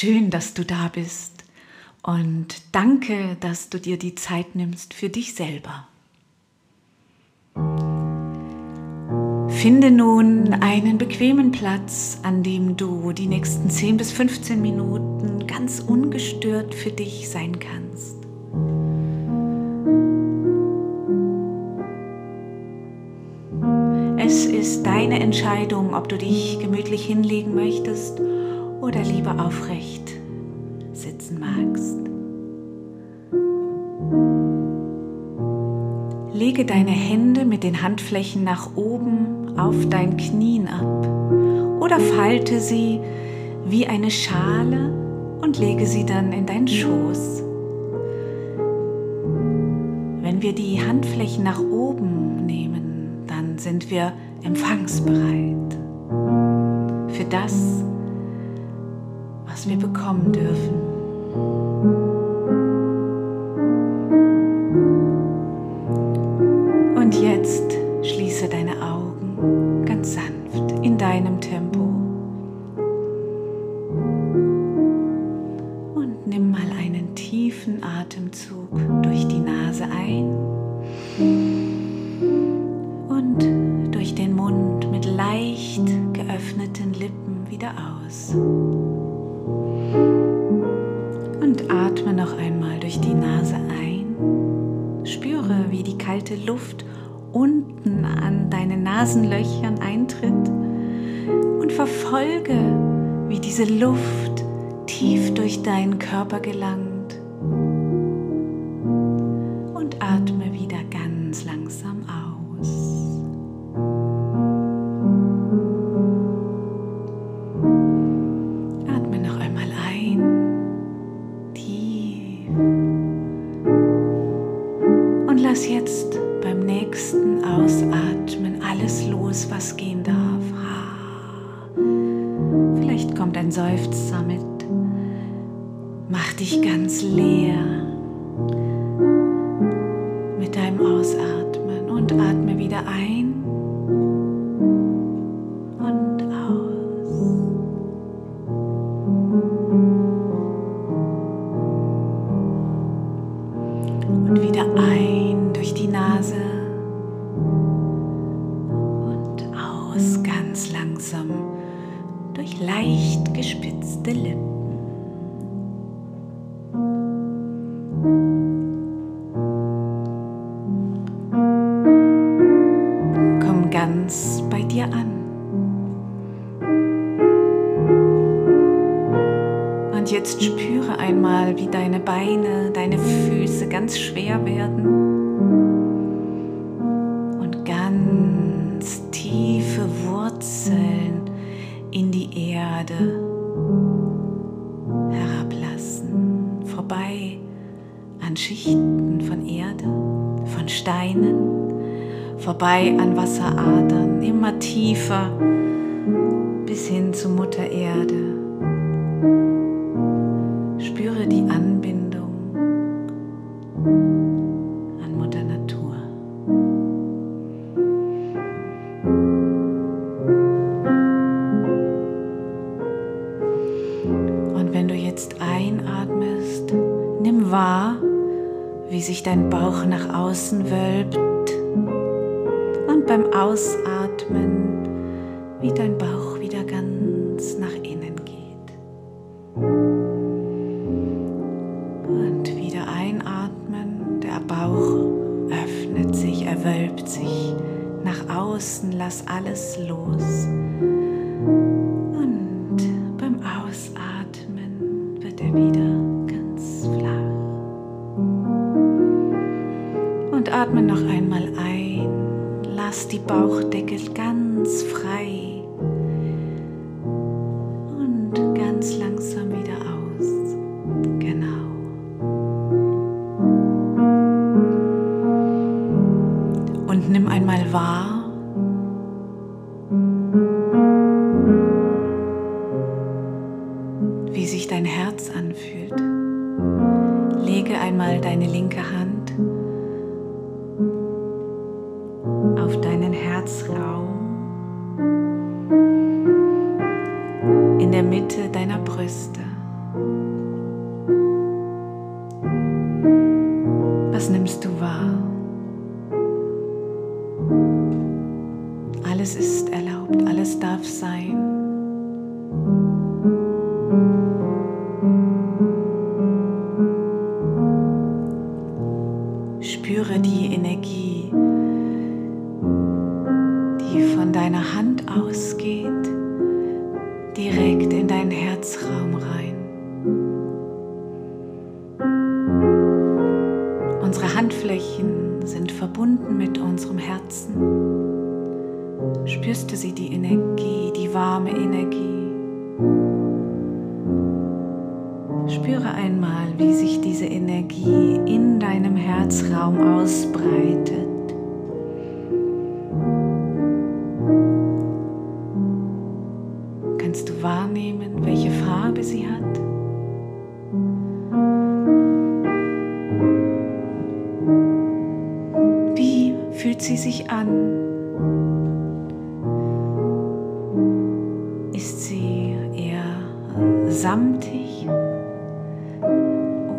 Schön, dass du da bist und danke, dass du dir die Zeit nimmst für dich selber. Finde nun einen bequemen Platz, an dem du die nächsten 10 bis 15 Minuten ganz ungestört für dich sein kannst. Es ist deine Entscheidung, ob du dich gemütlich hinlegen möchtest oder lieber aufrecht sitzen magst. Lege deine Hände mit den Handflächen nach oben auf dein Knien ab oder falte sie wie eine Schale und lege sie dann in deinen Schoß. Wenn wir die Handflächen nach oben nehmen, dann sind wir empfangsbereit für das, wir bekommen dürfen. Und jetzt schließe deine Augen ganz sanft in deinem Tempo. Und nimm mal einen tiefen Atemzug durch die Nase ein und durch den Mund mit leicht geöffneten Lippen wieder aus. Nasenlöchern eintritt und verfolge, wie diese Luft tief durch deinen Körper gelangt. Kommt ein Seufzer mit. Mach dich ganz leer mit deinem Ausatmen und atme wieder ein und aus. Und wieder ein durch die Nase und aus ganz langsam durch leicht gespitzte Lippen. Komm ganz bei dir an. Und jetzt spüre einmal, wie deine Beine, deine Füße ganz schwer werden und ganz tiefe Wurzeln Erde herablassen, vorbei an Schichten von Erde, von Steinen, vorbei an Wasseradern, immer tiefer bis hin zu Mutter Erde. Dein Bauch nach außen wölbt und beim Ausatmen, wie dein Bauch wieder ganz nach innen geht. Und wieder einatmen, der Bauch öffnet sich, er wölbt sich nach außen, lass alles los. Brüste. Was nimmst du wahr? Alles ist erlaubt, alles darf sein. Spüre die Energie, die von deiner Hand ausgeht, direkt verbunden mit unserem Herzen. Spürst du sie, die Energie, die warme Energie? Spüre einmal, wie sich diese Energie in deinem Herzraum ausbreitet. Samtig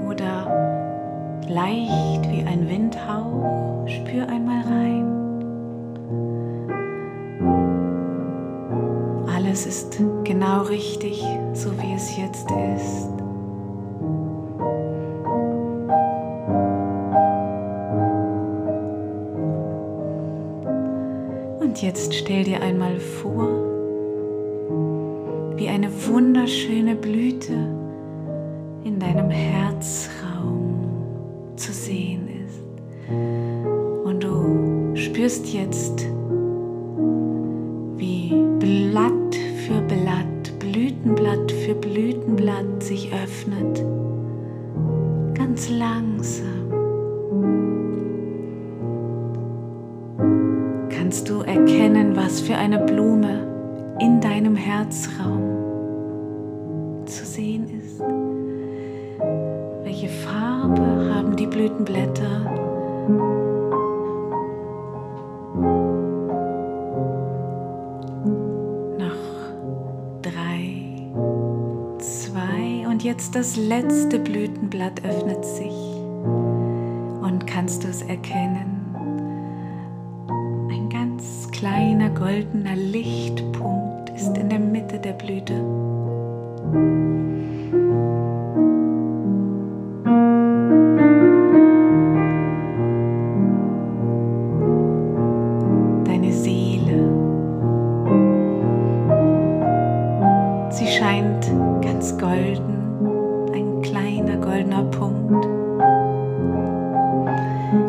oder leicht wie ein Windhauch? Spür einmal rein. Alles ist genau richtig, so wie es jetzt ist. Und jetzt stell dir einmal vor, wie eine wunderschöne Blüte in deinem Herzraum zu sehen ist. Und du spürst jetzt, wie Blatt für Blatt, Blütenblatt für Blütenblatt sich öffnet. Ganz langsam. Kannst du erkennen, was für eine Blume in deinem Herzraum zu sehen ist? Welche Farbe haben die Blütenblätter? Noch drei, zwei und jetzt das letzte Blütenblatt öffnet sich und kannst du es erkennen? Ein ganz kleiner goldener Lichtpunkt ist in der Mitte der Blüte. Deine Seele. Sie scheint ganz golden, ein kleiner goldener Punkt.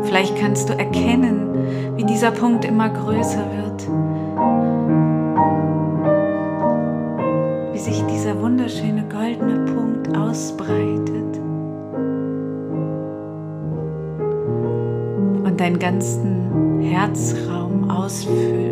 Vielleicht kannst du erkennen, wie dieser Punkt immer größer wird. Dieser wunderschöne goldene Punkt ausbreitet. Und deinen ganzen Herzraum ausfüllt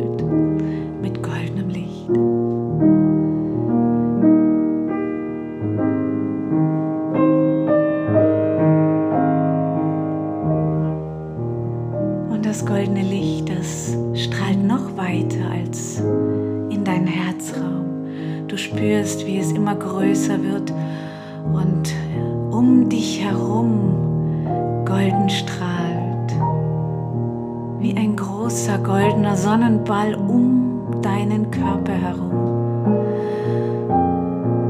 goldener Sonnenball um deinen Körper herum.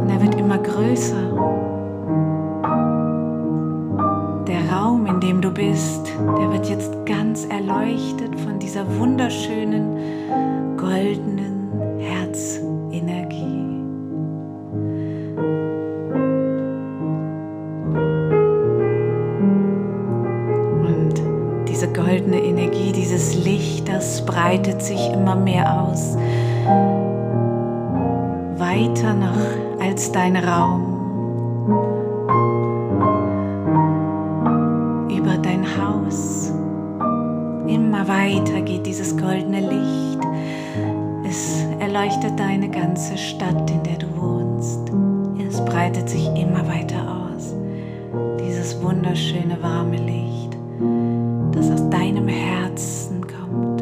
Und er wird immer größer. Der Raum, in dem du bist, der wird jetzt ganz erleuchtet von dieser wunderschönen goldenen goldene Energie, dieses Licht, das breitet sich immer mehr aus. Weiter noch als dein Raum. über dein Haus. Immer weiter geht dieses goldene Licht. Es erleuchtet deine ganze Stadt, in der du wohnst. Es breitet sich immer weiter aus. Dieses wunderschöne warme Licht, das aus deinem Herzen kommt.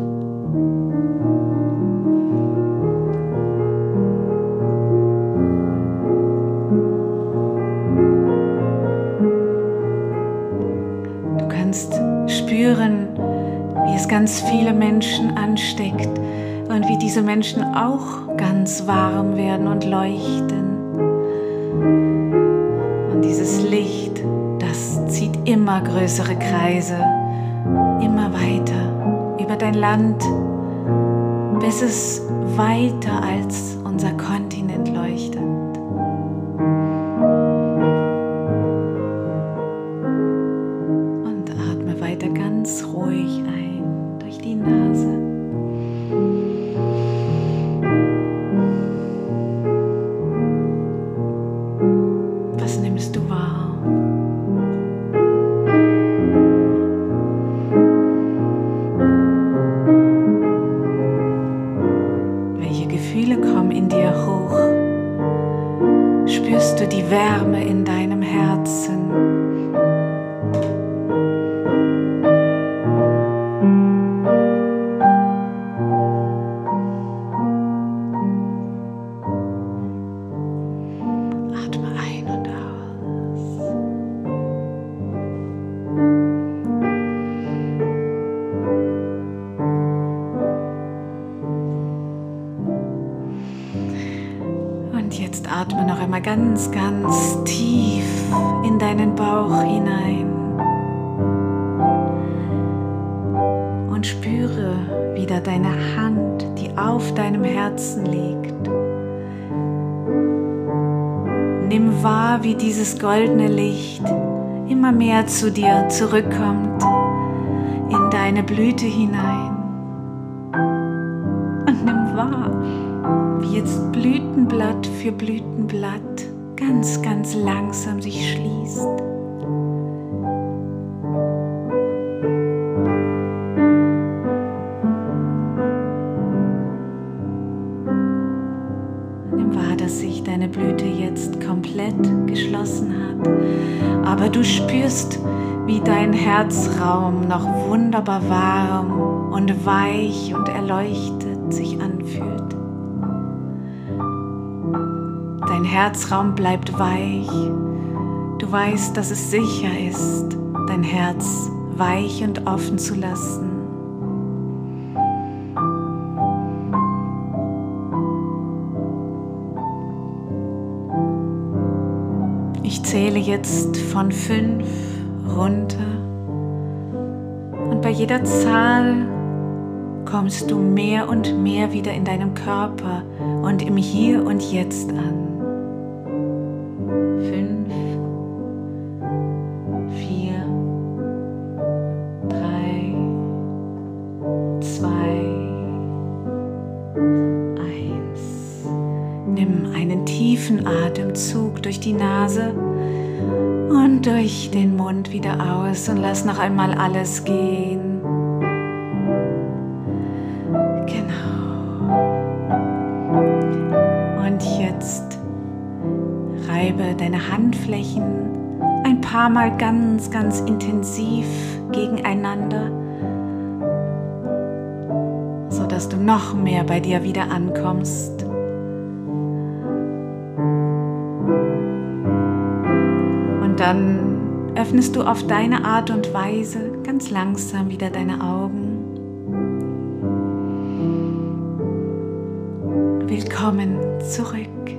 Du kannst spüren, wie es ganz viele Menschen ansteckt, und wie diese Menschen auch ganz warm werden und leuchten. Und dieses Licht, das zieht immer größere Kreise, immer weiter über dein Land, bis es weiter als unser Kontinent leuchtet. Ganz, ganz tief in deinen Bauch hinein und spüre wieder deine Hand, die auf deinem Herzen liegt. Nimm wahr, wie dieses goldene Licht immer mehr zu dir zurückkommt, in deine Blüte hinein. Und nimm wahr, wie jetzt Blütenblatt für Blütenblatt ganz, ganz langsam sich schließt. Nimm wahr, dass sich deine Blüte jetzt komplett geschlossen hat, aber du spürst, wie dein Herzraum noch wunderbar warm und weich und erleuchtet Dein Herzraum bleibt weich. Du weißt, dass es sicher ist, dein Herz weich und offen zu lassen. Ich zähle jetzt von fünf runter und bei jeder Zahl kommst du mehr und mehr wieder in deinem Körper und im Hier und Jetzt an. Und lass noch einmal alles gehen. Genau. Und jetzt reibe deine Handflächen ein paar Mal ganz, ganz intensiv gegeneinander, sodass du noch mehr bei dir wieder ankommst. dann öffnest du auf deine Art und Weise ganz langsam wieder deine Augen. Willkommen zurück.